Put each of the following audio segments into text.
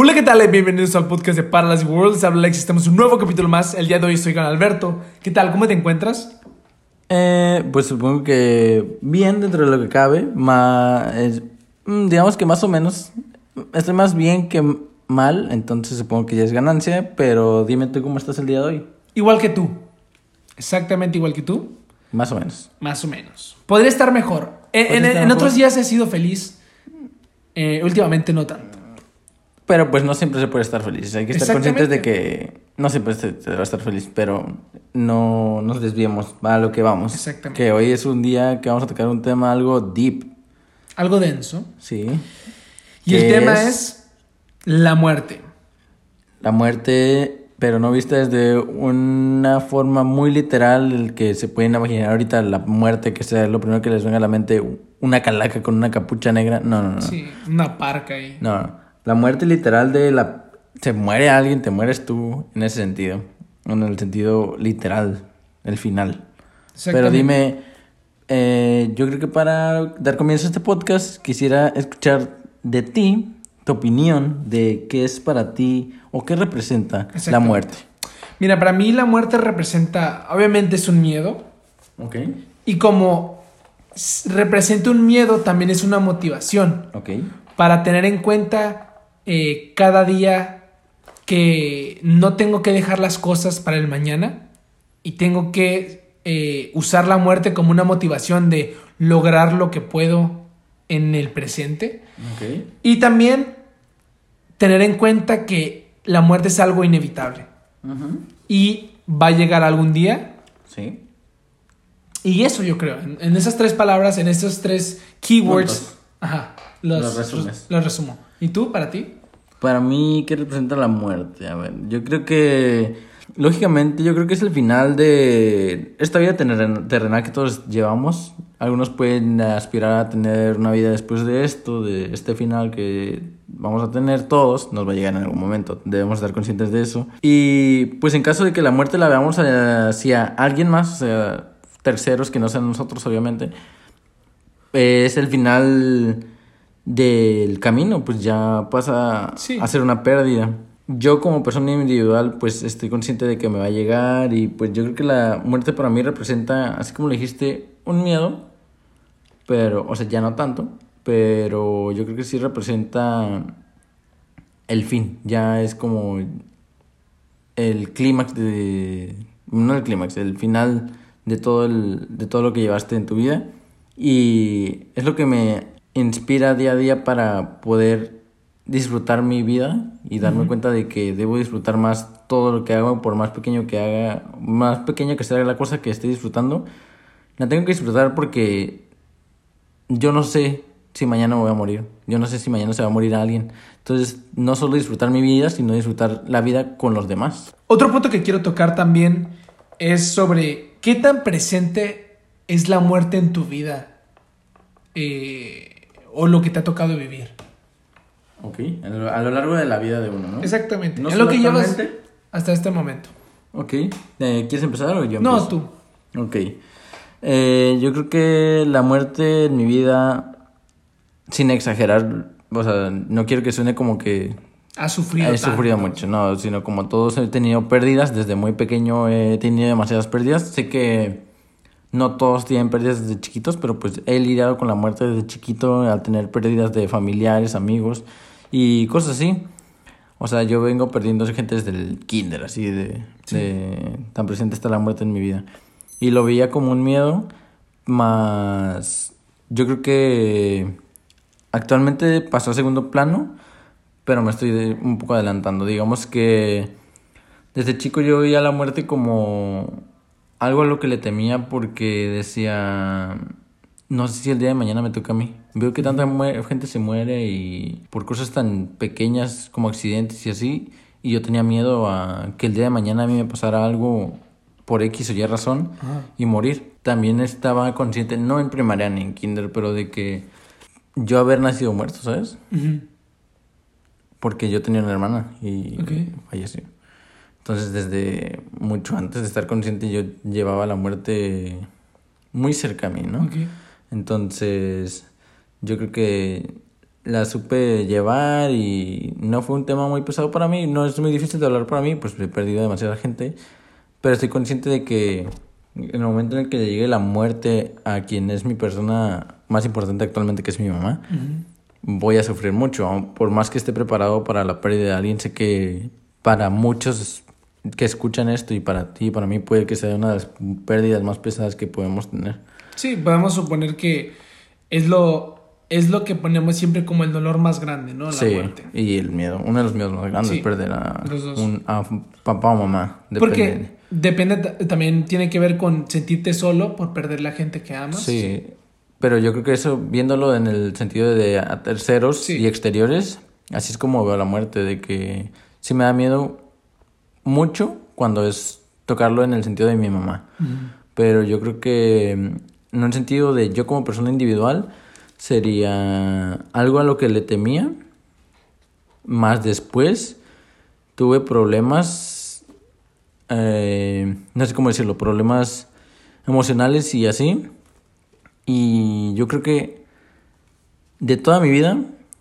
Hola, ¿qué tal? Bienvenidos al podcast de Paralysis World. Habla Alex, estamos en un nuevo capítulo más. El día de hoy estoy con Alberto. ¿Qué tal? ¿Cómo te encuentras? Eh, pues supongo que bien dentro de lo que cabe. Ma, es- mm, digamos que más o menos. Estoy más bien que mal, entonces supongo que ya es ganancia. Pero dime tú cómo estás el día de hoy. Igual que tú. Exactamente igual que tú. Más o menos. Más o menos. Podría estar mejor. En, Podría en- estar en mejor. otros días he sido feliz. Eh, últimamente no tanto. Pero pues no siempre se puede estar feliz. Hay que estar conscientes de que no siempre se, va a estar feliz, pero no nos desviemos a lo que vamos. Exactamente. Que hoy es un día que vamos a tocar un tema algo deep. Algo denso. Sí. Y el tema es la muerte. La muerte, pero no vista desde una forma muy literal, el que se pueden imaginar ahorita la muerte, que sea lo primero que les venga a la mente, una calaca con una capucha negra. No, no, no. Sí, una parca ahí. No, no. La muerte literal de la... Se muere alguien, te mueres tú, en ese sentido. En el sentido literal, el final. Pero dime, eh, yo creo que para dar comienzo a este podcast quisiera escuchar de ti tu opinión de qué es para ti o qué representa la muerte. Mira, para mí la muerte representa, obviamente es un miedo. Ok. Y como representa un miedo, también es una motivación. Ok. para tener en cuenta eh, cada día que no tengo que dejar las cosas para el mañana y tengo que eh, usar la muerte como una motivación de lograr lo que puedo en el presente y también tener en cuenta que la muerte es algo inevitable y va a llegar algún día Sí. y eso yo creo, en, en esas tres palabras, en esos tres keywords, ajá, los, Los resumes. los resumo. ¿Y tú, para ti? Para mí, ¿qué representa la muerte? A ver, yo creo que, lógicamente, yo creo que es el final de esta vida terren- terrenal que todos llevamos. Algunos pueden aspirar a tener una vida después de esto, de este final que vamos a tener todos, nos va a llegar en algún momento, debemos estar conscientes de eso. Y pues en caso de que la muerte la veamos hacia alguien más, o sea, terceros que no sean nosotros, obviamente, es el final del camino, pues ya pasa Sí. a ser una pérdida. Yo como persona individual, pues estoy consciente de que me va a llegar y pues yo creo que la muerte para mí representa, así como lo dijiste, un miedo, pero, o sea, ya no tanto, pero yo creo que sí representa el fin, ya es como el clímax de, no el clímax, el final de todo, el, de todo lo que llevaste en tu vida y es lo que me inspira día a día para poder disfrutar mi vida y darme cuenta de que debo disfrutar más todo lo que hago, por más pequeño que haga, más pequeño que sea la cosa que esté disfrutando, la tengo que disfrutar porque yo no sé si mañana voy a morir, yo no sé si mañana se va a morir alguien, entonces no solo disfrutar mi vida, sino disfrutar la vida con los demás. Otro punto que quiero tocar también es sobre qué tan presente es la muerte en tu vida. Eh, o lo que te ha tocado vivir. Ok, a lo, a lo largo de la vida de uno, ¿no? Exactamente. ¿No es lo que llevas hasta este momento. Ok, eh, ¿quieres empezar o yo No, empiezo? tú. Ok. Eh, yo creo que la muerte en mi vida, sin exagerar, o sea, no quiero que suene como que Has sufrido. he tanto. sufrido mucho, no, sino como todos he tenido pérdidas, desde muy pequeño he tenido demasiadas pérdidas. Sé que no todos tienen pérdidas desde chiquitos, pero pues he lidiado con la muerte desde chiquito, al tener pérdidas de familiares, amigos y cosas así. O sea, yo vengo perdiendo gente desde el kinder, así de, de tan presente está la muerte en mi vida. Y lo veía como un miedo, más yo creo que actualmente pasó a segundo plano, pero me estoy de- un poco adelantando. Digamos que desde chico yo veía la muerte como algo a lo que le temía porque decía, no sé si el día de mañana me toca a mí. Veo que tanta gente se muere y por cosas tan pequeñas como accidentes y así, y yo tenía miedo a que el día de mañana a mí me pasara algo por X o Y razón y morir. También estaba consciente, no en primaria ni en kinder, pero de que yo haber nacido muerto, ¿sabes? Porque yo tenía una hermana y Ok. falleció. Entonces, desde mucho antes de estar consciente, yo llevaba la muerte muy cerca a mí, ¿no? Entonces, yo creo que la supe llevar y no fue un tema muy pesado para mí. No es muy difícil de hablar para mí, pues he perdido demasiada gente. Pero estoy consciente de que en el momento en el que llegue la muerte a quien es mi persona más importante actualmente, que es mi mamá, voy a sufrir mucho. Por más que esté preparado para la pérdida de alguien, sé que para muchos que escuchan esto y para ti, para mí, puede que sea una de las pérdidas más pesadas que podemos tener. Sí, podemos suponer que es lo, es lo que ponemos siempre como el dolor más grande, ¿no? La sí, muerte. y el miedo. Uno de los miedos más grandes Sí, es perder a, un, a papá o mamá. Porque depende. depende, ta- también tiene que ver con sentirte solo por perder la gente que amas. Sí, pero yo creo que eso, viéndolo en el sentido de a terceros Sí. y exteriores, así es como veo la muerte, de que sí me da miedo mucho cuando es tocarlo en el sentido de mi mamá. Ujú. Pero yo creo que mm, en un sentido de yo como persona individual sería algo a lo que le temía. Más después tuve problemas, eh, no sé cómo decirlo, problemas emocionales y así. Y yo creo que de toda mi vida,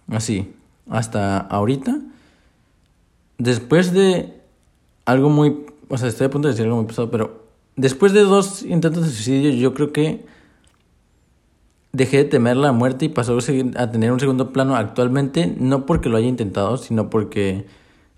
así, hasta ahorita, después de algo muy, o sea, estoy a punto de decir algo muy pesado, pero después de dos intentos de suicidio, yo creo que dejé de temer la muerte y pasó a tener un segundo plano actualmente, no porque lo haya intentado, sino porque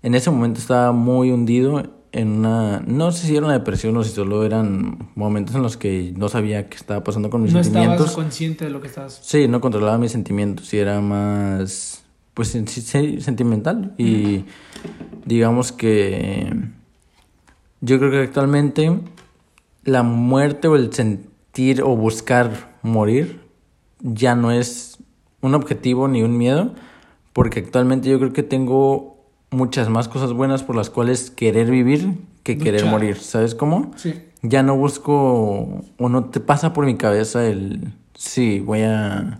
en ese momento estaba muy hundido en una, no sé si era una depresión o si solo eran momentos en los que no sabía qué estaba pasando con mis No estabas sentimientos. consciente de lo que estabas. Sí, no controlaba mis sentimientos y era más, pues, sentimental. Y digamos que yo creo que actualmente la muerte o el sentir o buscar morir ya no es un objetivo ni un miedo, porque actualmente yo creo que tengo muchas más cosas buenas por las cuales querer vivir que querer morir. ¿Sabes cómo? Sí. ya no busco o no te pasa por mi cabeza el sí, voy a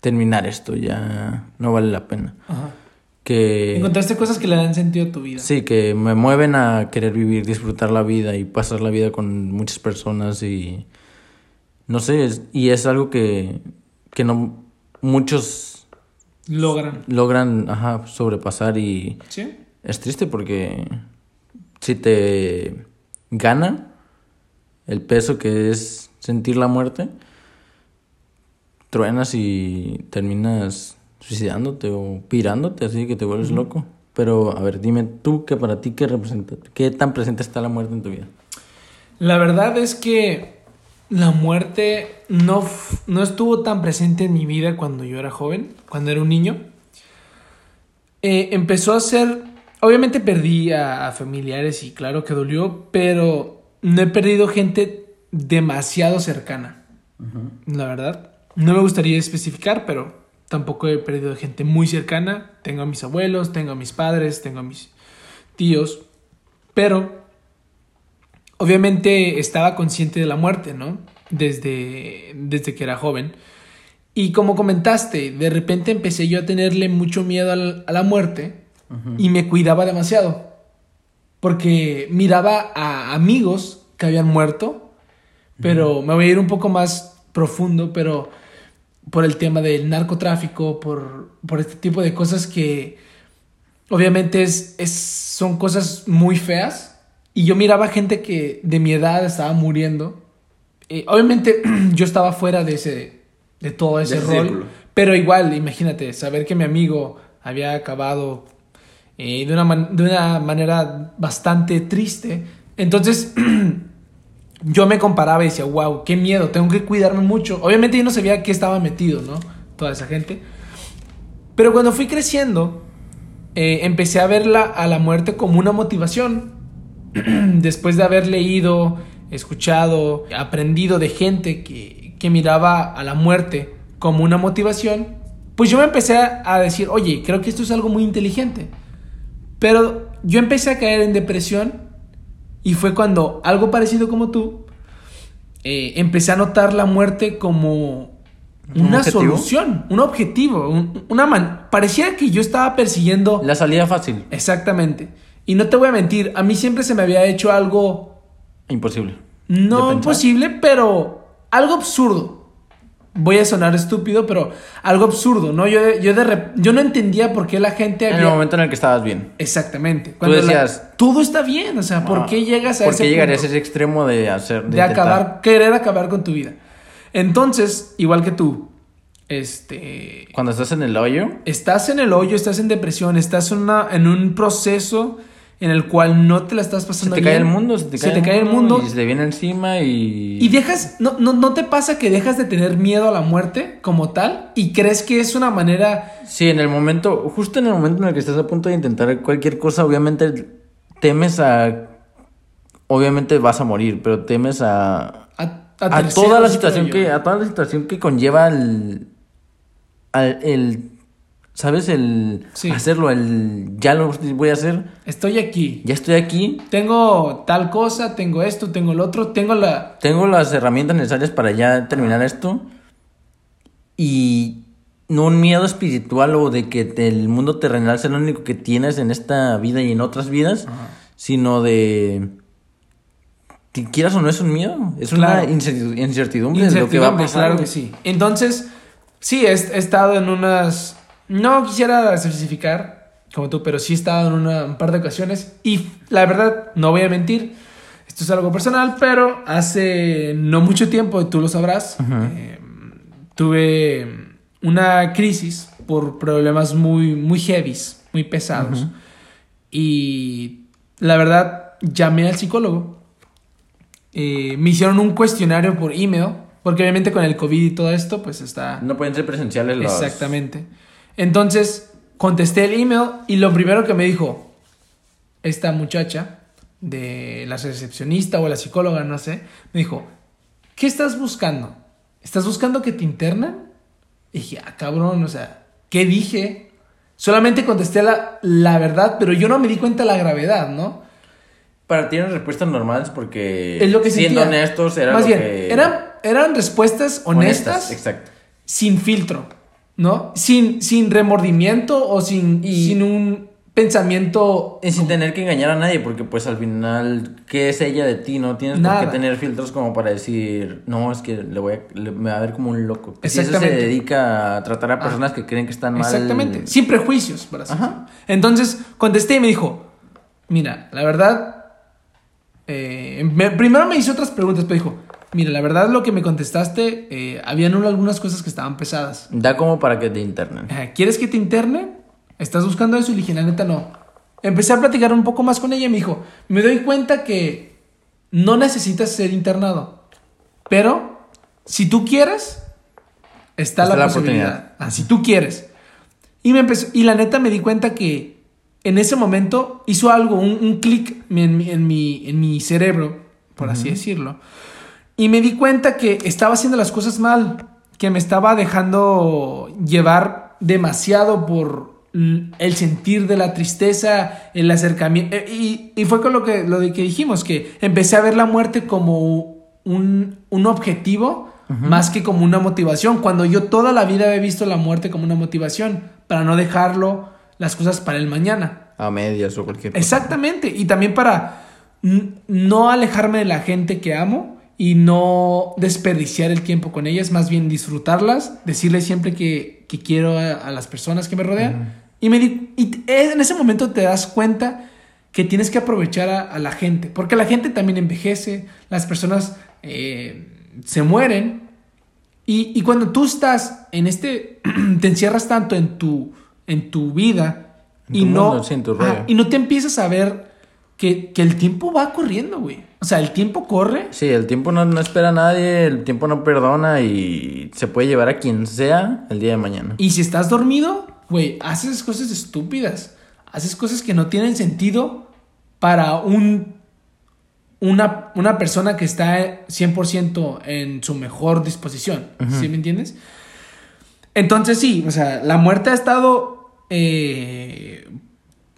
terminar esto, ya no vale la pena. Ajá. Que Encontraste cosas que le dan sentido a tu vida. sí, que me mueven a querer vivir, disfrutar la vida y pasar la vida con muchas personas y no sé, es- y es algo que que no muchos Logran. logran ajá, sobrepasar y ¿Sí? es triste porque si te gana el peso que es sentir la muerte, truenas y terminas suicidándote o pirándote, así que te vuelves loco. Pero, a ver, dime tú que para ti qué representa, qué tan presente está la muerte en tu vida. La verdad es que la muerte no, no estuvo tan presente en mi vida cuando yo era joven, cuando era un niño. Eh, empezó a ser... Obviamente perdí a, a familiares y claro que dolió, pero no he perdido gente demasiado cercana. La verdad. No me gustaría especificar, pero tampoco he perdido gente muy cercana. Tengo a mis abuelos, tengo a mis padres, tengo a mis tíos. Pero obviamente estaba consciente de la muerte, ¿no? Desde, desde que era joven. Y como comentaste, de repente empecé yo a tenerle mucho miedo al- a la muerte y me cuidaba demasiado. Porque miraba a amigos que habían muerto, pero me voy a ir un poco más profundo, pero por el tema del narcotráfico, por, por este tipo de cosas que obviamente es, es- son cosas muy feas. Y yo miraba gente que de mi edad estaba muriendo. Eh, obviamente yo estaba fuera de ese de todo ese rol. círculo. Pero igual, imagínate, saber que mi amigo había acabado eh, de, una man- de una manera bastante triste. Entonces, yo me comparaba y decía, wow, qué miedo, tengo que cuidarme mucho. Obviamente yo no sabía qué estaba metido, ¿no? Toda esa gente. Pero cuando fui creciendo, eh, empecé a ver la- a la muerte como una motivación. Después de haber leído, escuchado, aprendido de gente que, que miraba a la muerte como una motivación, pues yo me empecé a decir, oye, creo que esto es algo muy inteligente. Pero yo empecé a caer en depresión y fue cuando, algo parecido como tú, eh, empecé a notar la muerte como ¿Un una solución, un objetivo, un- una man pareciera que yo estaba persiguiendo La salida fácil, exactamente. Y no te voy a mentir, a mí siempre se me había hecho algo imposible. no imposible, pero algo absurdo. Voy a sonar estúpido, pero algo absurdo, ¿no? Yo, yo, de rep- yo no entendía por qué la gente En el momento en el que estabas bien. Exactamente. Tú la- decías- todo está bien, o sea, ¿por qué llegas a ¿Por ese llegarías a ese extremo de hacer... de intentar? acabar, querer acabar con tu vida? Entonces, igual que tú, este... Cuando estás en el hoyo, Estás en el hoyo, estás en depresión, estás en, una, en un proceso en el cual no te la estás se pasando te cae el bien. mundo, se te Se cae, te cae el mundo. y se te viene encima y... Y dejas, no, no, ¿no te pasa que dejas de tener miedo a la muerte como tal? Y crees que es una manera Sí, en el momento, justo en el momento en el que estás a punto de intentar cualquier cosa, obviamente temes a... Obviamente vas a morir, pero temes a... a, A, terceros, toda la situación que... A toda la situación que conlleva el... al- el ¿Sabes? El Sí. hacerlo, el... Ya lo voy a hacer, Estoy aquí. ya estoy aquí, Tengo tal cosa, tengo esto, tengo el otro, tengo la... tengo las herramientas necesarias para ya terminar esto. Y no un miedo espiritual o de que el mundo terrenal sea lo único que tienes en esta vida y en otras vidas, sino de... Quieras o no es un miedo, es Claro. una incerti- incertidumbre de lo que va a Incertidumbre, pasar. Claro que sí. Entonces, sí, he, he estado en unas... No quisiera especificar como tú, pero sí he estado en una, un par de ocasiones y la verdad, no voy a mentir, esto es algo personal, pero hace no mucho tiempo, y tú lo sabrás, eh, tuve una crisis por problemas muy, muy heavies, muy pesados. Y la verdad, llamé al psicólogo. Eh, me hicieron un cuestionario por email, porque obviamente con el COVID y todo esto, pues está... No pueden ser presenciales los... Exactamente. Entonces, contesté el email y lo primero que me dijo esta muchacha de la recepcionista o la psicóloga, no sé, me dijo, ¿qué estás buscando? ¿Estás buscando que te internen? Y dije, ah, cabrón, o sea, ¿qué dije? Solamente contesté la, la verdad, pero yo no me di cuenta de la gravedad, ¿no? Para ti eran respuestas normales porque... Es lo que Siendo sentía. honestos era Más lo bien, que... eran, eran respuestas honestas, Exacto. sin filtro, ¿no? Sin, sin remordimiento o sin, Y- sin un pensamiento... Y sin tener que engañar a nadie, porque pues al final, ¿qué es ella de ti? No tienes por Nada. qué tener filtros como para decir, no, es que le voy a, le- me va a ver como un loco. Si eso se Exactamente. Ah. dedica a tratar a personas que creen que están mal. Exactamente, sin prejuicios, para Ajá. Entonces contesté y me dijo, mira, la verdad, eh, me- primero me hizo otras preguntas, pero dijo, mira, la verdad lo que me contestaste, eh, habían un- algunas cosas que estaban pesadas. Da como para que te internen. Ajá, ¿Quieres que te internen? ¿Estás buscando eso? Y le dije, la neta no. Empecé a platicar un poco más con ella y me dijo, me doy cuenta que no necesitas ser internado, pero si tú quieres, está, Está la, la posibilidad. oportunidad. Ah, si tú quieres. Y, me empezó, y la neta me di cuenta que en ese momento hizo algo, un, un clic en, en, mi, en mi cerebro, por así decirlo. Y me di cuenta que estaba haciendo las cosas mal, que me estaba dejando llevar demasiado por el sentir de la tristeza, el acercamiento. eh, Y, y fue con lo que, lo de que dijimos, que empecé a ver la muerte como un, un objetivo más que como una motivación, cuando yo toda la vida había visto la muerte como una motivación, para no dejarlo las cosas para el mañana. A medias o cualquier cosa. Exactamente. Y también para no alejarme de la gente que amo y no desperdiciar el tiempo con ellas, más bien disfrutarlas, decirles siempre que, que quiero a, a las personas que me rodean. Y, me di- y t- en ese momento te das cuenta que tienes que aprovechar a, a la gente, porque la gente también envejece, las personas eh, se mueren. Y, y cuando tú estás en este, te encierras tanto en tu, en tu vida En y tu no, mundo, sí, en tu Ah, rollo. y no te empiezas a ver que, que el tiempo va corriendo, güey. O sea, el tiempo corre Sí, el tiempo no, no espera a nadie, el tiempo no perdona y se puede llevar a quien sea el día de mañana. y si estás dormido, güey, haces cosas estúpidas. Haces cosas que no tienen sentido para un, una, una persona que está 100% en su mejor disposición. ¿Sí me entiendes? Entonces sí, o sea, la muerte ha estado eh,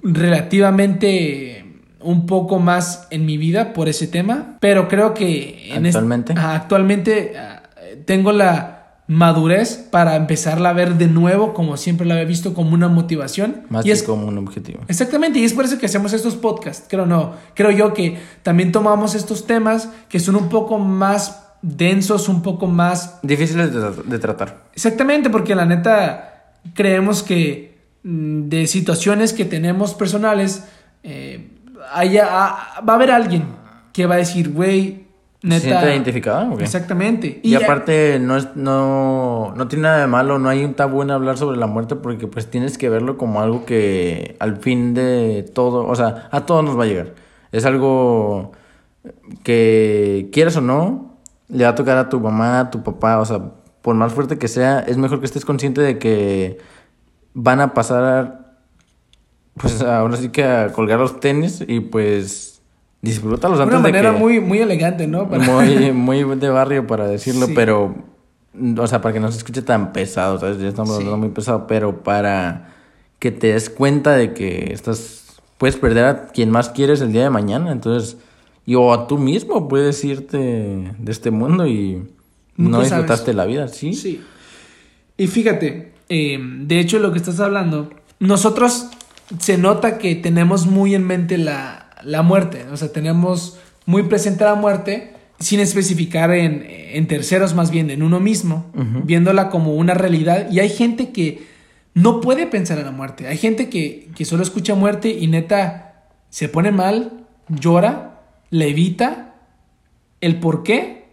relativamente un poco más en mi vida por ese tema, pero creo que en este- ¿Actualmente? Ajá, actualmente ah, tengo la madurez para empezarla a ver de nuevo como siempre la había visto como una motivación Más y que es como un objetivo. Exactamente, y es por eso que hacemos estos podcasts. Creo no, creo yo que también tomamos estos temas que son un poco más densos, un poco más... Difíciles de, de tratar. Exactamente, porque la neta creemos que mm, de situaciones que tenemos personales, eh, haya, ah, va a haber alguien que va a decir, güey, ¿Se neta... siente identificada? o qué? Exactamente. Y, aparte, no, es, no, no tiene nada de malo, no hay un tabú en hablar sobre la muerte porque pues tienes que verlo como algo que al fin de todo, o sea, a todos nos va a llegar. Es algo que quieras o no, le va a tocar a tu mamá, a tu papá, o sea, por más fuerte que sea, es mejor que estés consciente de que van a pasar, pues ahora sí que a colgar los tenis y pues disfrútalos de antes una de manera que... muy, muy elegante, ¿no? Para- Muy, muy de barrio para decirlo, Sí. pero. O sea, para que no se escuche tan pesado, ¿sabes? Ya estamos Sí. hablando muy pesado, pero para que te des cuenta de que estás. Puedes perder a quien más quieres el día de mañana, entonces. Y o a tú mismo puedes irte de este mundo y no disfrutaste la vida, ¿sí? Sí. Y fíjate, eh, de hecho lo que estás hablando, nosotros se nota que tenemos muy en mente la, la muerte, o sea, tenemos muy presente la muerte sin especificar en, en terceros, más bien en uno mismo, viéndola como una realidad. Y hay gente que no puede pensar en la muerte, hay gente que, que solo escucha muerte y neta se pone mal, llora, la evita. ¿El por qué?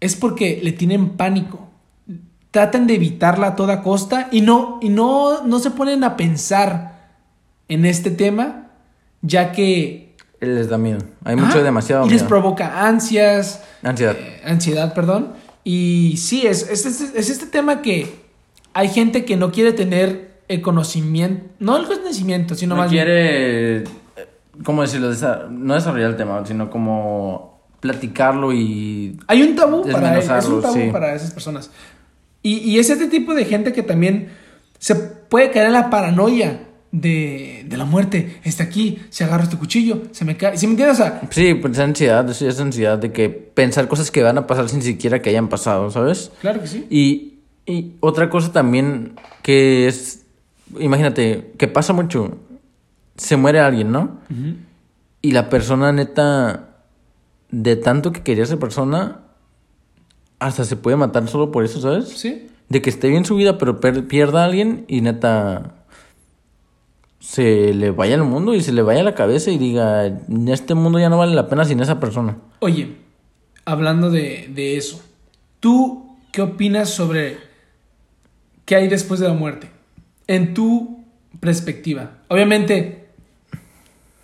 Es porque le tienen pánico tratan de evitarla a toda costa y no, y no, no se ponen a pensar en este tema, ya que... Les da miedo. Hay mucho, Ajá, demasiado Y les miedo. provoca ansias, Ansiedad. eh, ansiedad, perdón. Y sí, es, es, es- es este tema que hay gente que no quiere tener el conocimiento, no el conocimiento, sino no más bien- quiere. eh, ¿Cómo decirlo? Desa- no desarrollar el tema, sino como platicarlo y Hay un tabú para es Desmenuzarlo, un tabú sí. para esas personas. Y, y es este tipo de gente que también se puede caer en la paranoia de, de la muerte. Está aquí, se agarra este cuchillo, se me cae. ¿Sí me entiendes? O sea, Sí, pues esa ansiedad, esa ansiedad de que pensar cosas que van a pasar sin siquiera que hayan pasado, ¿sabes? claro que sí. Y, y otra cosa también que es, imagínate, que pasa mucho, se muere alguien, ¿no? Y la persona neta, de tanto que quería a esa persona, hasta se puede matar solo por eso, ¿sabes? Sí. De que esté bien su vida, pero per- pierda a alguien y neta se le vaya el mundo y se le vaya la cabeza y diga, este mundo ya no vale la pena sin esa persona. Oye, hablando de, de eso, ¿tú qué opinas sobre qué hay después de la muerte? En tu perspectiva. Obviamente,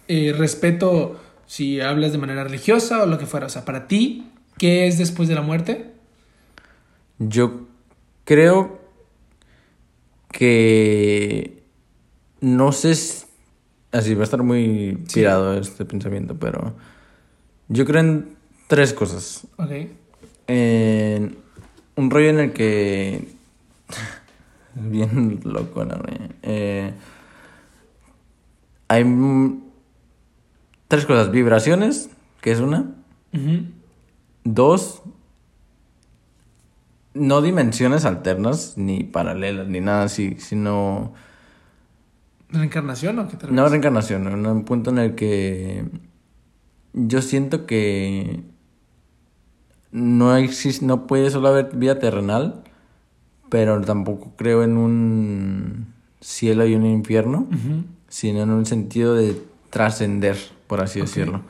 eh, respeto si hablas de manera religiosa o lo que fuera. O sea, para ti, ¿qué es después de la muerte? Yo creo que no sé si... Así va a estar muy Sí. tirado este pensamiento, pero yo creo en tres cosas. Ok. En un rollo en el que... Bien loco, la verdad. Eh, hay tres cosas. Vibraciones, que es una. Dos, no dimensiones alternas, ni paralelas, ni nada así, sino... ¿Reencarnación o qué te No refieres? reencarnación, en un punto en el que yo siento que no existe, no puede solo haber vida terrenal, pero tampoco creo en un cielo y un infierno, sino en un sentido de trascender, por así decirlo.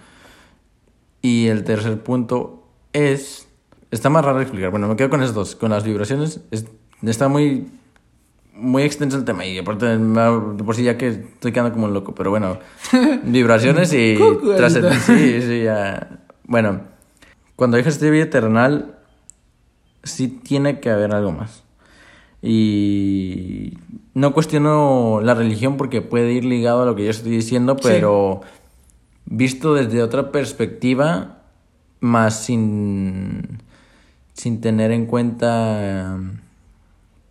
Y el tercer punto es, está más raro explicar, bueno, me quedo con esos dos, con las vibraciones, es- está muy muy extenso el tema y aparte de por sí ya que estoy quedando como un loco, pero bueno, vibraciones y ahorita. sí, sí, ya. Bueno, cuando dejas este vida terrenal sí tiene que haber algo más. Y no cuestiono la religión porque puede ir ligado a lo que yo estoy diciendo, Sí. pero visto desde otra perspectiva, más sin, sin tener en cuenta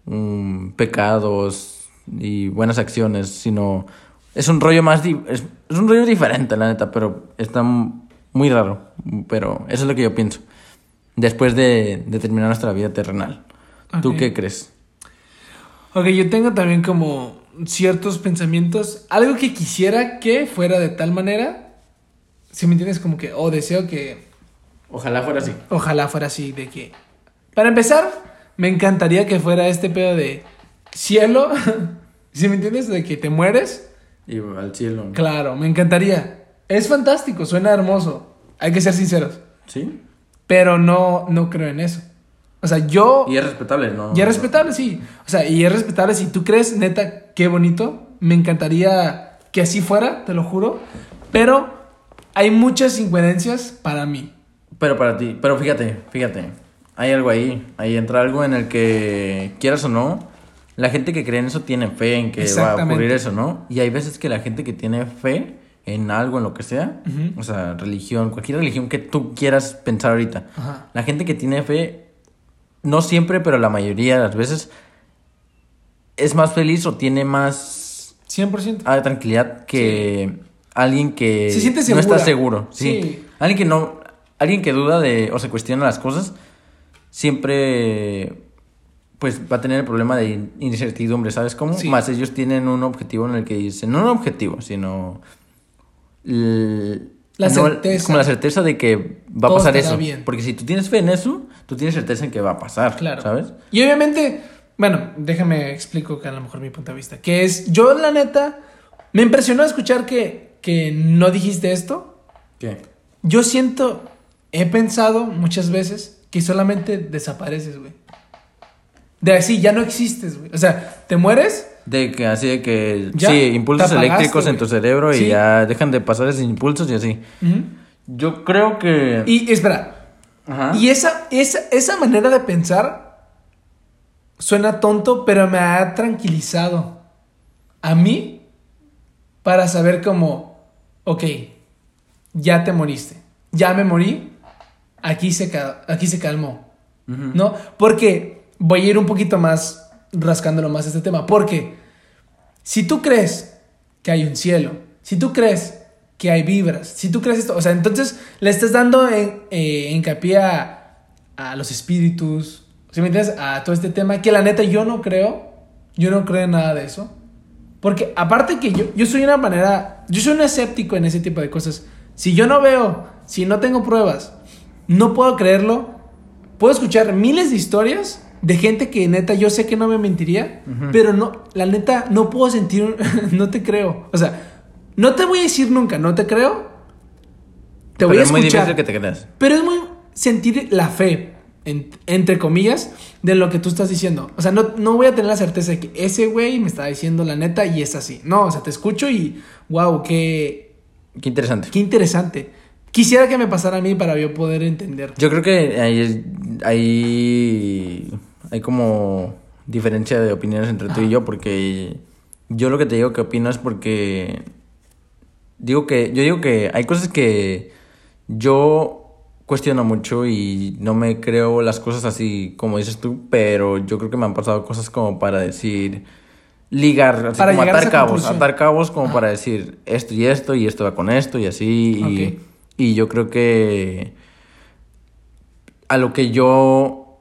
mm, pecados y buenas acciones, sino es un rollo más es, es un rollo diferente, la neta, pero está muy raro, pero eso es lo que yo pienso. Después de, de terminar nuestra vida terrenal. ¿Tú qué crees? Ok, yo tengo también como ciertos pensamientos. Algo que quisiera que fuera de tal manera. Si me entiendes, como que, o deseo que Ojalá fuera así. Ojalá fuera así, de que... Para empezar, me encantaría que fuera este pedo de cielo, ¿sí me entiendes? De que te mueres. Y al cielo. Claro, me encantaría. Es fantástico, suena hermoso. Hay que ser sinceros. ¿Sí? Pero no, no creo en eso. O sea, yo... Y es respetable, ¿no? Y es respetable, sí. O sea, y es respetable. Si tú crees, neta, qué bonito. Me encantaría que así fuera, te lo juro. Pero hay muchas incoherencias para mí. Pero para ti, pero fíjate, fíjate. Hay algo ahí. Ahí entra algo en el que, quieras o no, la gente que cree en eso tiene fe en que va a ocurrir eso, ¿no? Y hay veces que la gente que tiene fe en algo, en lo que sea, o sea, religión, cualquier religión que tú quieras pensar ahorita, Ajá. la gente que tiene fe, no siempre, pero la mayoría de las veces, es más feliz o tiene más 100%. ah, tranquilidad que alguien que Se siente no está seguro. Sí. Sí. Alguien que no, alguien que duda de o se cuestiona las cosas, siempre pues va a tener el problema de in- incertidumbre, ¿sabes cómo? Sí. Más ellos tienen un objetivo en el que dicen, no un objetivo, sino La no, certeza. como la certeza de que va a pasar eso. bien. Porque si tú tienes fe en eso, tú tienes certeza en que va a pasar, Claro. ¿sabes? Y obviamente, bueno, déjame explico que a lo mejor mi punto de vista. Que es, yo la neta, me impresionó escuchar que, que no dijiste esto. ¿Qué? Yo siento, he pensado muchas veces que solamente desapareces, güey. De así, ya no existes, güey. O sea, te mueres. De que así de que Ya, sí, impulsos apagaste, eléctricos en tu cerebro y Sí. ya dejan de pasar esos impulsos y así. Yo creo que Y espera, Ajá. y esa, esa, esa manera de pensar suena tonto, pero me ha tranquilizado a mí para saber como, ok, ya te moriste, ya me morí, aquí se, aquí se calmó. ¿no? Porque voy a ir un poquito más rascándolo más este tema, porque si tú crees que hay un cielo, si tú crees que hay vibras, si tú crees esto, o sea, entonces le estás dando en, eh, hincapié a, a los espíritus, ¿sí me entiendes? A todo este tema, que la neta yo no creo, yo no creo en nada de eso. Porque aparte que yo, yo soy una manera, yo soy un escéptico en ese tipo de cosas. Si yo no veo, si no tengo pruebas, no puedo creerlo. Puedo escuchar miles de historias de gente que neta yo sé que no me mentiría, pero no, la neta no puedo sentir, no te creo. O sea, no te voy a decir nunca, no te creo. Te Pero voy a es muy escuchar. difícil que te creas. Pero es muy sentir la fe, en- entre comillas, de lo que tú estás diciendo. O sea, no, no voy a tener la certeza de que ese güey me está diciendo la neta y es así. No, o sea, te escucho y wow, qué, Qué interesante. qué interesante. Quisiera que me pasara a mí para yo poder entender. Yo creo que hay, hay, hay como diferencia de opiniones entre tú y yo porque yo lo que te digo que opino es porque digo que yo digo que hay cosas que yo cuestiono mucho y no me creo las cosas así como dices tú, pero yo creo que me han pasado cosas como para decir ligar, así Para como atar cabos, conclusión. atar cabos como para decir esto y esto y esto va con esto y así y, Ok. Y yo creo que a lo que yo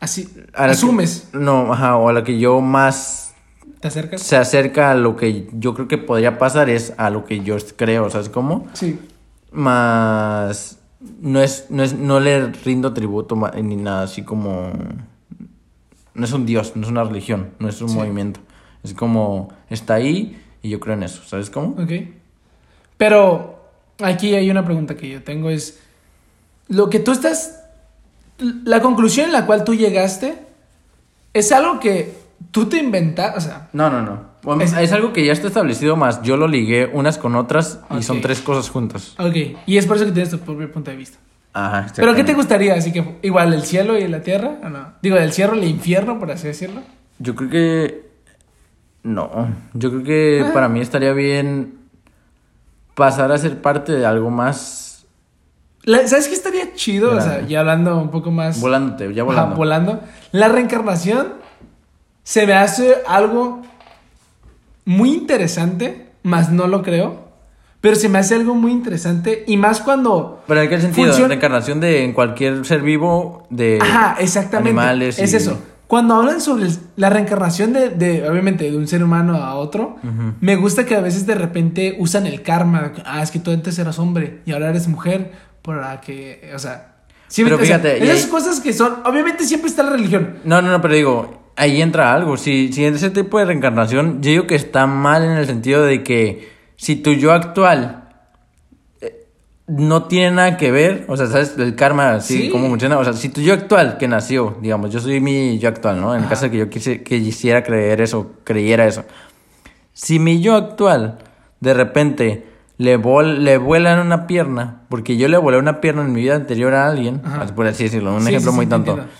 Así, a que- asumes. no, ajá, o a lo que yo más ¿Te acercas? se acerca a lo que yo creo que podría pasar es a lo que yo creo, ¿sabes cómo? Sí. Más no es no es no le rindo tributo ni nada así como no es un dios, no es una religión, no es un Sí. movimiento. Es como está ahí y yo creo en eso, ¿sabes cómo? Ok. Pero aquí hay una pregunta que yo tengo es, lo que tú estás, la conclusión en la cual tú llegaste, es algo que tú te inventaste, o sea, No, no, no. Bueno, Es- es, algo que ya está establecido más. Yo lo ligué unas con otras y son tres cosas juntas. ok, y es por eso que tienes tu propio punto de vista. Ajá. Pero ¿qué te gustaría? Así que igual el cielo y la tierra, ¿o no? Digo, el cielo y el infierno, por así decirlo. Yo creo que. No. Yo creo que Ah. para mí estaría bien pasar a ser parte de algo más La- ¿Sabes qué estaría chido? O sea, ya hablando un poco más... volándote, ya volando. volando. La reencarnación se me hace algo muy interesante, más no lo creo. Pero se me hace algo muy interesante y más cuando... Pero en qué sentido? Funciona- La encarnación de en cualquier ser vivo de Ajá, exactamente. animales. Es y- eso. Cuando hablan sobre la reencarnación de, de, obviamente, de un ser humano a otro, me gusta que a veces de repente usan el karma. Ah, es que tú antes eras hombre y ahora eres mujer. Para que, o sea, Sí, pero o sea, fíjate, esas ahí- cosas que son, obviamente siempre está la religión. No, no, no, pero digo, ahí entra algo. Si, si en ese tipo de reencarnación, yo digo que está mal en el sentido de que si tu yo actual no tiene nada que ver, o sea, ¿sabes? El karma, así Sí. cómo funciona. O sea, si tu yo actual que nació, digamos, yo soy mi yo actual, ¿no? En Ajá. caso de que yo quise, que quisiera creer eso, creyera eso. Si mi yo actual de repente le, vol- le vuelan una pierna, porque yo le volé una pierna en mi vida anterior a alguien, Ajá. por así decirlo, un Sí, ejemplo sí, muy tonto. entiendo.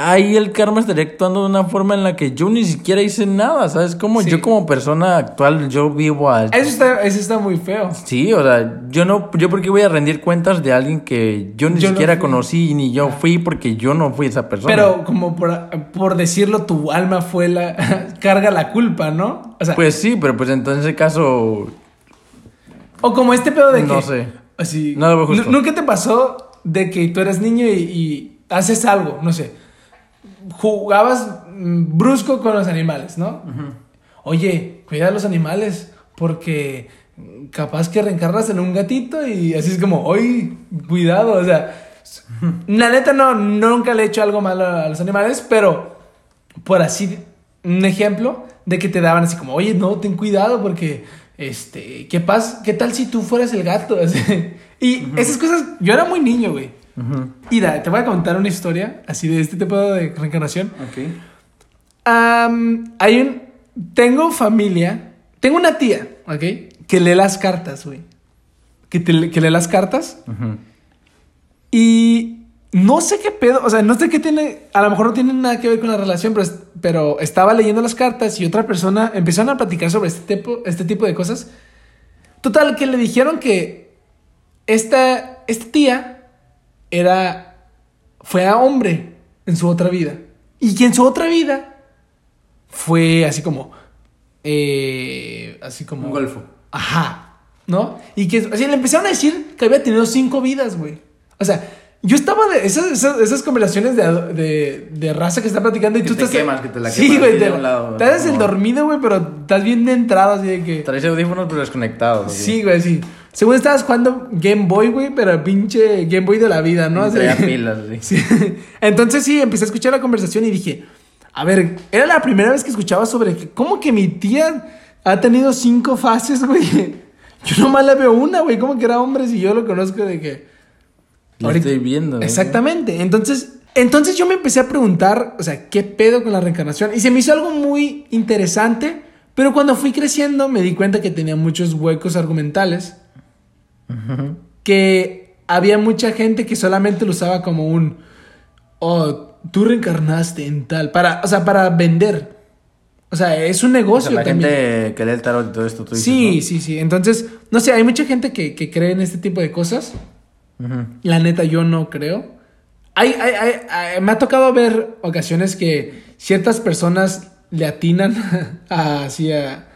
Ahí el karma estaría actuando de una forma en la que yo ni siquiera hice nada, ¿sabes? Como Sí. yo como persona actual, yo vivo al... Eso está, eso está muy feo. Sí, o sea, yo no, yo porque voy a rendir cuentas de alguien que yo ni Yo no siquiera conocí ni yo fui porque yo no fui esa persona. Pero como por, por decirlo, tu alma fue la... carga la culpa, ¿no? O sea, Pues sí, pero pues en todo ese caso, o como este pedo de que... no sé. Así, No lo veo justo. nu- ¿Nunca te pasó de que tú eres niño y, y haces algo? No sé. Jugabas mm, brusco con los animales, ¿no? Oye, cuida a los animales porque mm, capaz que reencarnas en un gatito y así es como, oye, cuidado, o sea, la neta no, nunca le he hecho algo malo a los animales, pero por así, un ejemplo de que te daban así como, oye, no, ten cuidado porque, este, ¿qué pasa? ¿Qué tal si tú fueras el gato? Y esas cosas, yo era muy niño, güey. Mira, te voy a contar una historia así de este tipo de reencarnación. Ok. Am, hay un, tengo familia, tengo una tía, ¿ok? Que lee las cartas, güey. Que, te- que lee las cartas Ujú. y no sé qué pedo, o sea, no sé qué tiene, a lo mejor no tiene nada que ver con la relación, pero, es- pero estaba leyendo las cartas y otra persona empezaron a platicar sobre este tipo, este tipo de cosas. Total, que le dijeron que esta, esta tía era, fue a hombre en su otra vida. Y que en su otra vida fue así como, eh, así como... Un golfo. Ajá, ¿no? Y que así le empezaron a decir que había tenido cinco vidas, güey. O sea, yo estaba de esas, esas, esas conversaciones de, de, de raza que está platicando y Que tú te estás. quemas, que te la Sí, güey. Te, un lado, te haces el dormido, güey, pero estás bien de entrada, así de que. Traes audífonos pero desconectados. Sí, güey, sí. Según estabas jugando Game Boy, güey, pero pinche Game Boy de la vida, ¿no? Así- pilas, sí. Sí. Entonces sí, empecé a escuchar la conversación y dije, a ver, era la primera vez que escuchaba sobre que, cómo que mi tía ha tenido cinco fases, güey. Yo nomás la veo una, güey, como que era hombre si yo lo conozco de que... Lo estoy viendo. ¿no? Exactamente. Entonces, entonces yo me empecé a preguntar, o sea, ¿qué pedo con la reencarnación? Y se me hizo algo muy interesante, pero cuando fui creciendo me di cuenta que tenía muchos huecos argumentales, Que había mucha gente que solamente lo usaba como un, oh, tú reencarnaste en tal, para, o sea, para vender. O sea, es un O negocio sea, la también. gente que lee el tarot y todo esto, tú dices, sí, sí, sí. Entonces, no sé, hay mucha gente que, que cree en este tipo de cosas. La neta, yo no creo. Hay, hay, me ha tocado ver ocasiones que ciertas personas le atinan a- así a,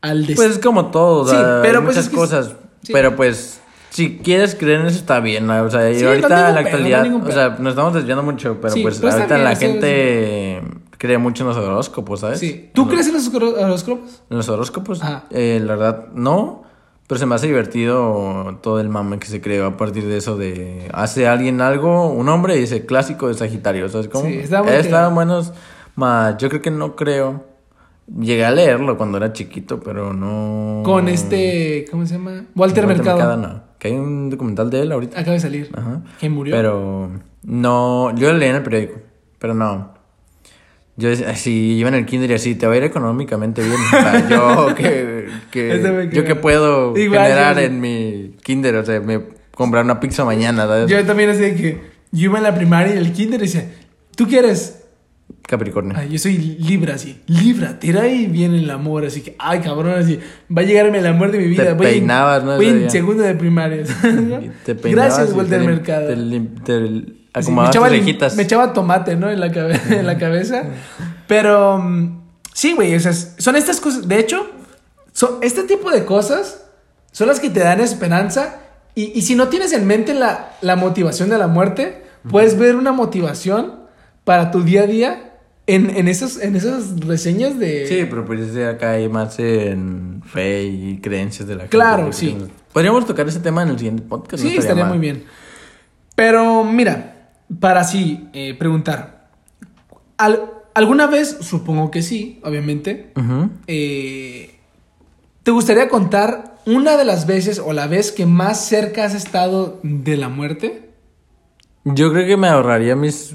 al destino. Pues es como todo, Sí, pero pues muchas es que- cosas. Sí. Pero pues, si quieres creer en eso está bien, ¿no? O sea, Sí, ahorita en la no actualidad, o sea, nos estamos desviando mucho, pero Sí, pues está ahorita la es- gente cree mucho en los horóscopos, ¿sabes? sí. ¿Tú crees en los horó- horóscopos? En los horóscopos, Ajá. eh, la verdad, no. Pero se me hace divertido todo el mame que se creó a partir de eso de... Hace alguien algo, un hombre, y dice clásico de Sagitario, ¿sabes cómo? Sí, está Eh, Estaban buenos, más yo creo que no creo. Llegué a leerlo cuando era chiquito, pero no... Con este, ¿cómo se llama? Walter, Mercado. no. Que hay un documental de él ahorita. Acaba de salir. Ajá. Que murió. Pero no, yo lo leí en el periódico, pero no. Yo si iba en el kinder y así, te va a ir económicamente bien. O sea, yo que, que- yo que puedo Igual, generar yo en mi kinder, o sea, me comprar una pizza mañana, ¿sabes? Yo también así de que yo iba en la primaria y el kinder y decía, ¿tú qué eres? Capricornio. Ay, yo soy Libra, así. Libra, tira ahí viene el amor, así que, ay, cabrón, así. Va a llegarme el amor de mi vida. Te voy en- peinabas, ¿no? Voy en segundo de primaria. Y te peinabas Gracias, y Walter te Mercado. Te, te Sí, me, echaba, me echaba tomate, ¿no? En la, cabe- en la cabeza. Pero mm, sí, güey, o sea, son estas cosas. De hecho, son, este tipo de cosas son las que te dan esperanza. Y, y si no tienes en mente la, la motivación de la muerte, puedes ver una motivación para tu día a día en, en, esos, en esas reseñas de... Sí, pero pues de acá hay más en fe y creencias de la gente. Claro, sí. Podríamos tocar ese tema en el siguiente podcast. Sí, no estaría muy bien. Pero mira, para así eh, preguntar, ¿al- ¿alguna vez, supongo que sí, obviamente, eh, ¿te gustaría contar una de las veces o la vez que más cerca has estado de la muerte? Yo creo que me ahorraría mis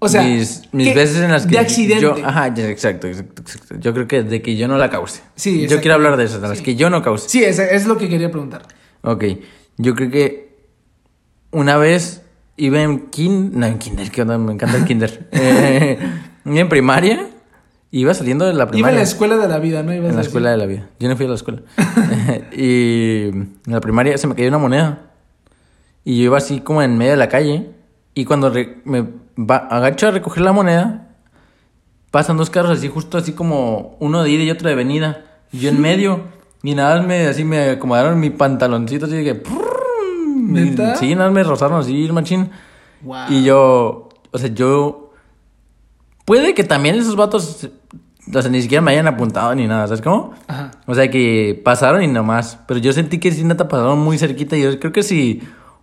O sea, mis, mis ¿qué- veces en las que de accidente. yo ajá exacto, exacto, exacto. yo creo que de que yo no la cause Sí, yo quiero hablar de esas de las sí. que yo no cause Sí, es, es lo que quería preguntar. Ok, yo creo que una vez iba en kin no en kinder que onda me encanta el kinder eh, iba en primaria iba saliendo de la Iba primaria en la escuela de la vida, ¿no? Ibas en la a escuela de la vida yo no fui a la escuela y en la primaria se me cayó una moneda y yo iba así como en medio de la calle. Y cuando me agacho a recoger la moneda, pasan dos carros así, justo así como uno de ida y otro de venida. Yo en medio. Y nada más me, así me acomodaron mi pantaloncito así de que... Sí, nada más me rozaron así, machín. Wow. Y yo... O sea, yo... Puede que también esos vatos... O sea, ni siquiera me hayan apuntado ni nada, ¿sabes cómo? Ajá. O sea, que pasaron y nomás. Pero yo sentí que sí, neta, pasaron muy cerquita. Y yo creo que si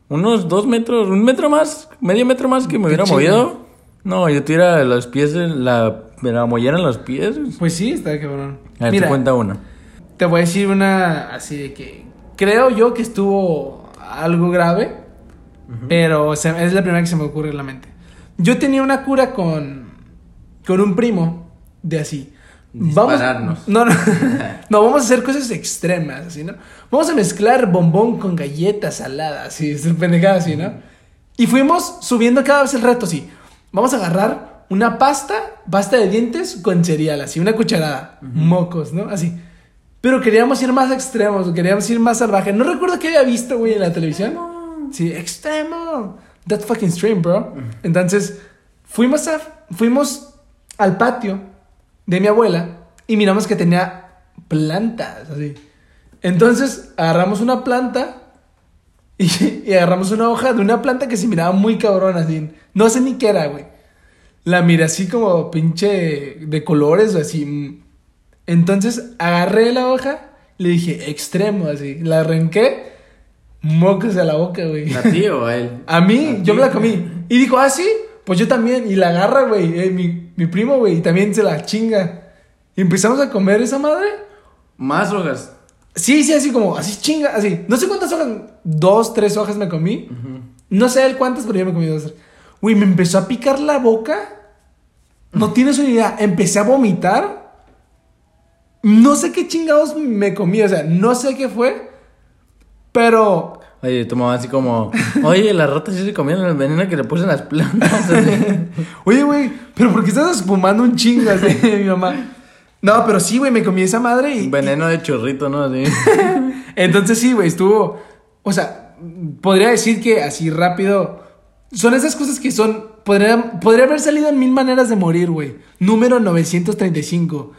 unos dos metros, un metro más, medio metro más que me hubiera movido. No, yo tuviera los pies, en la, me la mollera en los pies. Pues sí, está cabrón. A ver, Mira, te cuenta una. te voy a decir una así de que creo yo que estuvo algo grave, pero se- es la primera que se me ocurre en la mente. Yo tenía una cura con, con un primo de así. Dispararnos. Vamos, no, no, no, vamos a hacer cosas extremas, así, ¿no? Vamos a mezclar bombón con galletas saladas, así, es pendejada así, ¿no? Y fuimos subiendo cada vez el reto, así. Vamos a agarrar una pasta, pasta de dientes con cereal, así, una cucharada, mocos, ¿no? Así. Pero queríamos ir más extremos, queríamos ir más salvaje. No recuerdo qué había visto, güey, en la televisión. Sí, extremo. That's fucking extreme, bro. Entonces, fuimos, a, fuimos al patio de mi abuela y miramos que tenía plantas, así. Entonces, agarramos una planta y, y agarramos una hoja de una planta que se miraba muy cabrón, así. No sé ni qué era, güey. La miré así como pinche de colores o así. Entonces agarré la hoja, le dije extremo, así. La arranqué, mocos a la boca, güey. ¿A ti o a él? A mí, yo me la comí. Y dijo, ah, sí, pues yo también. Y la agarra, güey, eh, mi, mi primo, güey, y también se la chinga. Y empezamos a comer esa madre. Más hojas. Sí, sí, así como, así chinga, así. No sé cuántas hojas, dos, tres hojas me comí. No sé él cuántas, pero yo me comí dos. Güey, me empezó a picar la boca. No tienes una idea. Empecé a vomitar. No sé qué chingados me comí, o sea, no sé qué fue. Pero Oye, tu mamá así como... Oye, las ratas sí se comieron el veneno que le puse en las plantas. Oye, güey, pero ¿por qué estás espumando un chingo así, mi mamá? No, pero sí, güey, me comí esa madre y... veneno de chorrito, ¿no? Así. Entonces sí, güey, estuvo... O sea, podría decir que así rápido... Son esas cosas que son... Podría, podría haber salido en mil maneras de morir, güey. Número 935.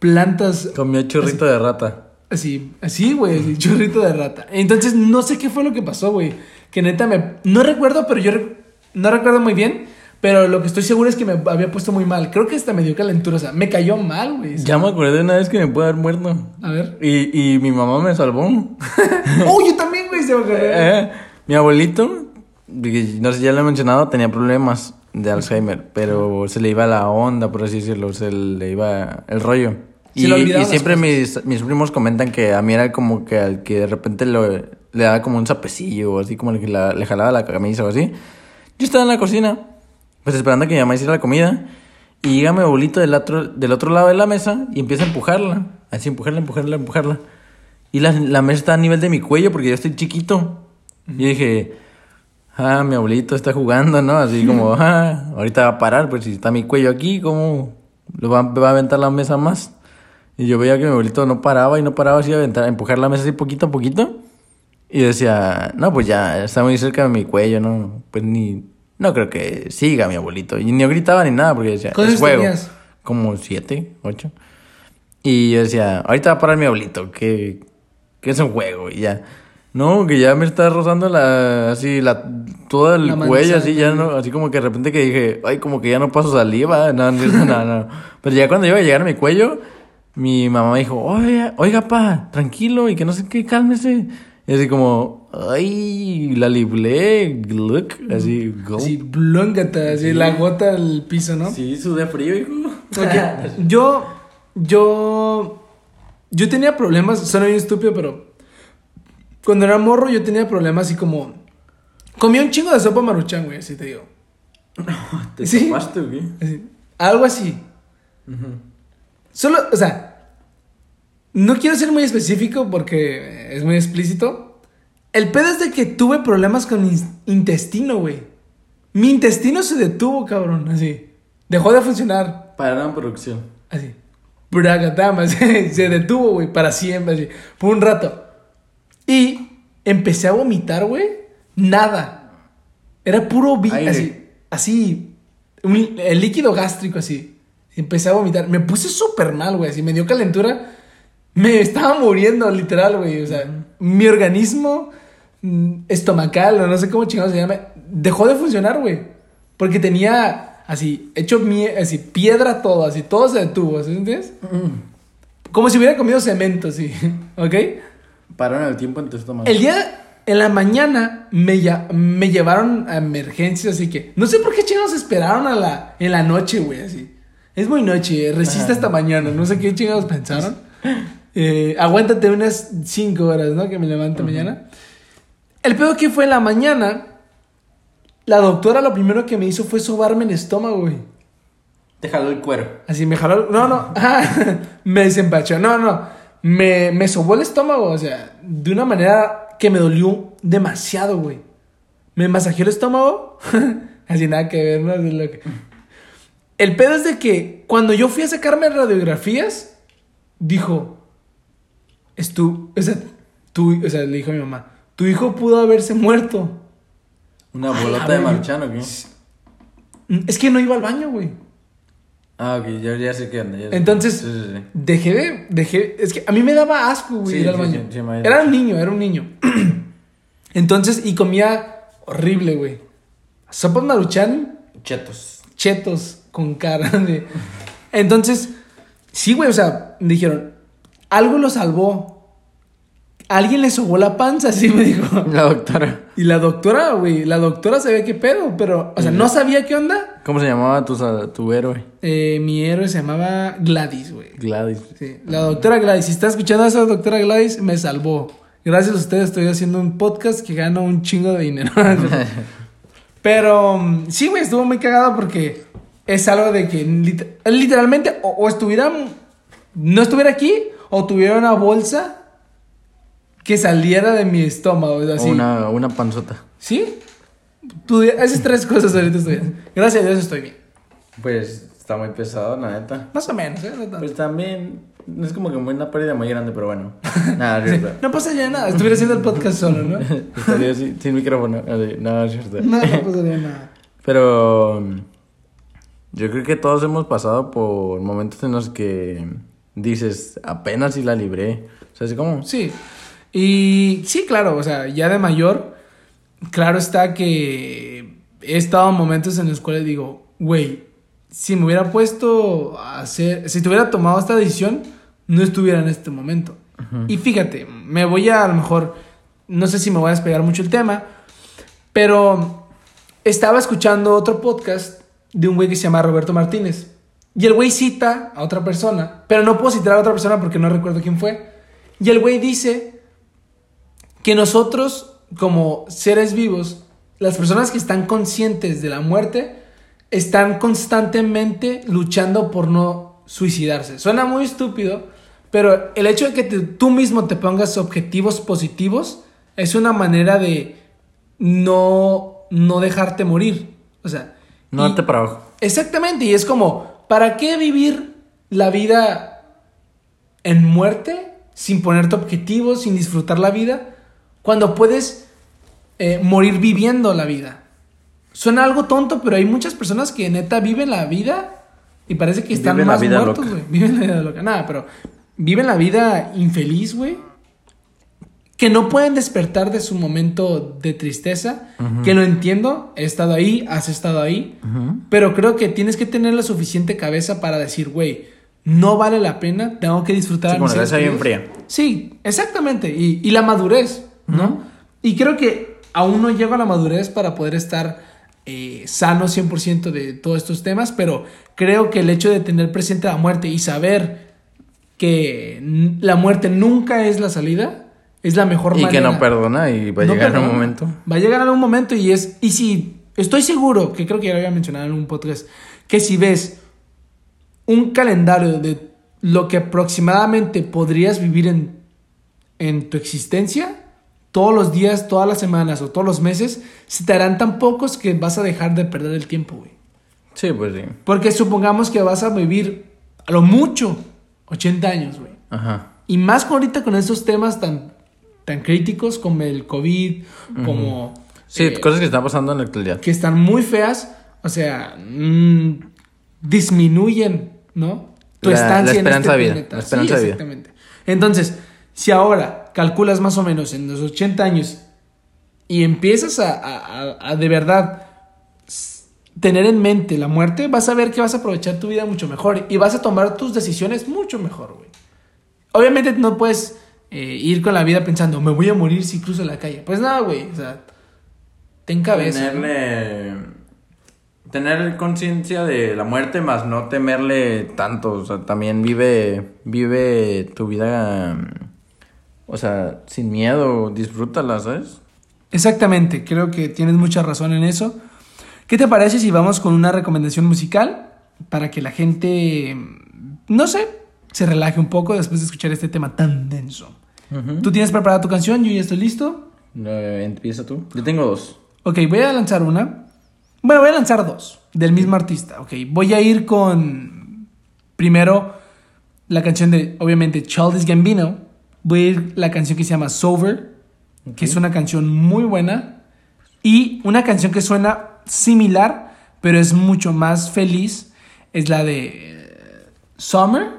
Plantas... Comió chorrito de rata. Así, así, güey, chorrito de rata. Entonces, no sé qué fue lo que pasó, güey. Que neta me... No recuerdo, pero yo re- no recuerdo muy bien. Pero lo que estoy seguro es que me había puesto muy mal. Creo que hasta me dio calentura. O sea, me cayó mal, güey. Ya me acordé de una vez que me pude haber muerto. A ver. Y, y mi mamá me salvó. ¡Oh, yo también, güey! Se me. Eh, mi abuelito, no sé si ya lo he mencionado, tenía problemas de Alzheimer, pero se le iba la onda, por así decirlo, se le iba el rollo. Y, y siempre mis, mis primos comentan que a mí era como que al que de repente lo- le daba como un sapecillo, o así como el que la- le jalaba la camisa o así. Yo estaba en la cocina, pues esperando a que mi mamá hiciera la comida, y llega mi abuelito del otro, del otro lado de la mesa y empieza a empujarla, así empujarla, empujarla, empujarla. Y la, la mesa está a nivel de mi cuello porque yo estoy chiquito. Y dije, ah, mi abuelito está jugando, ¿no? Así como, ah, ahorita va a parar, pues si está mi cuello aquí, ¿cómo lo va, va a aventar la mesa más? Y yo veía que mi abuelito no paraba y no paraba así a empujar la mesa así poquito a poquito. Y decía, no, pues ya, está muy cerca de mi cuello, ¿no? Pues ni, no creo que siga mi abuelito. Y ni gritaba ni nada porque decía, ¿Cuántos es juego. tenías? Como siete, ocho. Y yo decía, ahorita va a parar mi abuelito, que, que es un juego y ya. No, que ya me está rozando la, así, la, todo el La cuello, así, ya no, así como que de repente que dije, ay, como que ya no paso saliva, no, no, no, no. Pero ya cuando iba a llegar a mi cuello, mi mamá me dijo, oiga, oiga, pa, tranquilo, y que no sé qué, cálmese. Y así como, ay, la liblé, look, así, go. Así, blóngata, así, la gota al piso, ¿no? Sí, sudé frío, hijo. Ok, yo, yo, yo tenía problemas, suena bien estúpido, pero cuando era morro yo tenía problemas así como, comía un chingo de sopa maruchan, güey, así te digo. ¿Te Sí. tapaste? Así, algo así. Solo, o sea, no quiero ser muy específico porque es muy explícito. El pedo es de que tuve problemas con mi intestino, güey. Mi intestino se detuvo, cabrón, así. Dejó de funcionar. Pararon producción. Así. Bragatama, se, se detuvo, güey, para siempre, así. Por un rato. Y empecé a vomitar, güey. Nada. Era puro así. Así. un- el líquido gástrico, así. Empecé a vomitar. Me puse súper mal, güey. Así me dio calentura. Me estaba muriendo, literal, güey. O sea, mi organismo mm, estomacal, o no sé cómo chingados se llama, dejó de funcionar, güey. Porque tenía así, hecho así, piedra todo, así, todo se detuvo, ¿sí entiendes? Como si hubiera comido cemento, así, ¿ok? Pararon el tiempo en tu estómago. El día, en la mañana, me, me llevaron a emergencias, así que, no sé por qué chingados esperaron a la, en la noche, güey, así. Es muy noche, resiste Ajá. hasta mañana, no sé qué chingados pensaron. Eh, aguántate unas 5 horas, ¿no? Que me levante mañana. El peor que fue en la mañana, la doctora lo primero que me hizo fue sobarme el estómago, güey. Te jaló el cuero. Así me jaló. No, no. ah, me desempachó. No, no. Me, me sobó el estómago. O sea, de una manera que me dolió demasiado, güey. Me masajeó el estómago. Así nada que ver, ¿no? Lo que- El pedo es de que cuando yo fui a sacarme radiografías, dijo. Es tu. O sea, tu, o sea, le dijo a mi mamá. Tu hijo pudo haberse muerto. ¿Una Ay, bolota de ver, maruchan o qué? Es que no iba al baño, güey. Ah, ok, ya, ya sé qué onda. ya sé. Entonces, Sí, sí, sí. dejé de, dejé, es que a mí me daba asco, güey, ir al baño. me- era un niño, era un niño. Entonces, y comía horrible, güey. Sopa maruchan, Chetos. chetos con cara de... Entonces, sí, güey, o sea, dijeron, algo lo salvó. Alguien le sobó la panza, así me dijo. La doctora. Y la doctora, güey, la doctora sabía qué pedo, pero, o sea, no sabía qué onda. ¿Cómo se llamaba tu, tu héroe? Eh, mi héroe se llamaba Gladys, güey. Gladys. Sí, la doctora Gladys. Si está escuchando a esa doctora Gladys, me salvó. Gracias a ustedes estoy haciendo un podcast que gano un chingo de dinero. Pero mm, sí, güey, estuvo muy cagado porque es algo de que lit- literalmente o, o estuviera, no estuviera aquí o tuviera una bolsa que saliera de mi estómago. O Así. una, una panzota. ¿Sí? Tú- esas tres cosas ahorita estoy bien. Gracias a Dios estoy bien. Pues está muy pesado, la neta. Más o menos, ¿eh? No. Pues también no es como que muy- una pérdida muy grande, pero bueno. Nada, es cierto. No pasaría nada, estuviera haciendo el podcast solo, ¿no? Estaría sin, sin micrófono. así, No, es cierto. No, no pasaría nada. Pero yo creo que todos hemos pasado por momentos en los que dices, apenas si la libré. O sea, así como... Sí. Y sí, claro, o sea, ya de mayor, claro está que he estado en momentos en los cuales digo, güey, si me hubiera puesto a hacer, si te hubiera tomado esta decisión, no estuviera en este momento. Y fíjate, me voy a, a lo mejor, no sé si me voy a despegar mucho el tema, pero estaba escuchando otro podcast de un güey que se llama Roberto Martínez. Y el güey cita a otra persona, pero no puedo citar a otra persona porque no recuerdo quién fue. Y el güey dice que nosotros, como seres vivos, las personas que están conscientes de la muerte, están constantemente luchando por no suicidarse. Suena muy estúpido, pero el hecho de que te- tú mismo te pongas objetivos positivos es una manera de no, no dejarte morir. O sea, No y- para abajo. Exactamente, y es como, ¿para qué vivir la vida en muerte sin ponerte objetivos, sin disfrutar la vida, cuando puedes eh, morir viviendo la vida? Suena algo tonto, pero hay muchas personas que neta viven la vida y parece que están Viven más vida muertos, güey. Viven la vida loca. Nada, pero viven la vida infeliz, güey. Que no pueden despertar de su momento de tristeza. Que lo entiendo. He estado ahí, has estado ahí. Pero creo que tienes que tener la suficiente cabeza para decir, güey, no vale la pena, tengo que disfrutar Sí, con la bien queridos". fría. Sí, exactamente. Y, y la madurez, ¿no? Y creo que aún no llego a la madurez para poder estar eh, sano 100% de todos estos temas, pero creo que el hecho de tener presente la muerte y saber que la muerte nunca es la salida, es la mejor Y manera. que no perdona y va a No llegar perdona. un momento. Va a llegar algún momento y es. Y si. Estoy seguro, que creo que ya lo había mencionado en un podcast, que si ves un calendario de lo que aproximadamente podrías vivir en, en tu existencia, todos los días, todas las semanas o todos los meses, se te harán tan pocos que vas a dejar de perder el tiempo, güey. Sí, pues sí. Porque supongamos que vas a vivir a lo mucho 80 años, güey. Ajá. Y más con ahorita con estos temas tan, tan críticos como el COVID, como... Sí, eh, cosas que están pasando en la actualidad. que están muy feas, o sea, mm, disminuyen, ¿no? Tu La- estancia la esperanza en de este vida, planeta. la esperanza Sí, de vida. exactamente. Entonces, si ahora calculas más o menos en los 80 años y empiezas a, a- a- de verdad tener en mente la muerte, vas a ver que vas a aprovechar tu vida mucho mejor y vas a tomar tus decisiones mucho mejor, güey. Obviamente no puedes eh, ir con la vida pensando, me voy a morir si cruzo la calle. Pues nada, güey, o sea, ten cabeza. Tenerle... Tener conciencia de la muerte, más no temerle tanto. O sea, también vive, vive tu vida, mm, o sea, sin miedo, disfrútala, ¿sabes? Exactamente, creo que tienes mucha razón en eso. ¿Qué te parece si vamos con una recomendación musical para que la gente, no sé, se relaje un poco después de escuchar este tema tan denso? ¿Tú tienes preparada tu canción? Yo ya estoy listo. Eh, Empieza tú. Yo tengo dos. Ok, voy a lanzar una. Bueno, voy a lanzar dos del mismo artista. Ok, voy a ir con primero la canción de, obviamente, Childish Gambino. Voy a ir la canción que se llama Sober, que es una canción muy buena. Y una canción que suena similar, pero es mucho más feliz, es la de eh, Summer.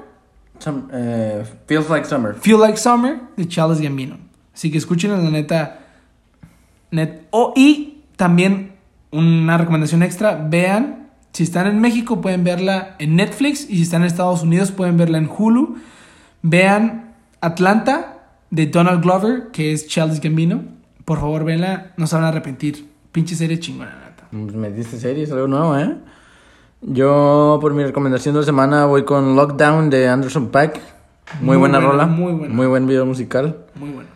Some- eh, feels like summer. Feel Like Summer de Childish Gambino. Así que escuchen la neta. Net. Oh, y también una recomendación extra: vean, si están en México pueden verla en Netflix y si están en Estados Unidos pueden verla en Hulu. Vean Atlanta de Donald Glover, que es Childish Gambino. Por favor, véanla, no se van a arrepentir. Pinche serie chingona, neta. Pues Me diste series, algo nuevo, ¿eh? Yo, por mi recomendación de la semana, voy con Lockdown de Anderson Paak. Muy, Muy buena, buena, rola. muy buena. Muy buen video musical. Muy bueno.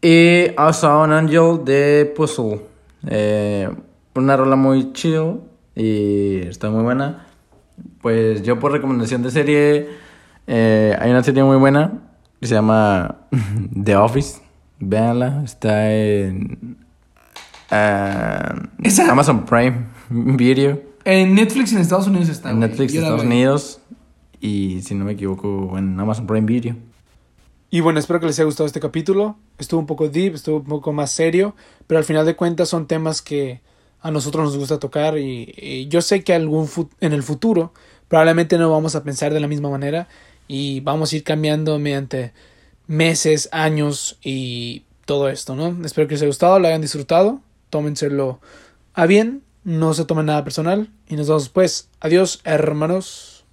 Y I Saw an Angel de Puzzle. Eh, una rola muy chill y está muy buena. Pues yo por recomendación de serie, eh, hay una serie muy buena que se llama The Office. Véanla, está en Esa- Amazon Prime Video, En Netflix en Estados Unidos está. en güey. Netflix la Estados. Unidos y si no me equivoco en Amazon Prime Video. Y bueno, espero que les haya gustado este capítulo. Estuvo un poco deep, estuvo un poco más serio, pero al final de cuentas son temas que a nosotros nos gusta tocar y, y yo sé que algún en el futuro probablemente no vamos a pensar de la misma manera y vamos a ir cambiando mediante meses, años y todo esto, ¿no? Espero que les haya gustado, lo hayan disfrutado, tómenselo a bien, no se tomen nada personal y nos vemos después. Adiós, hermanos.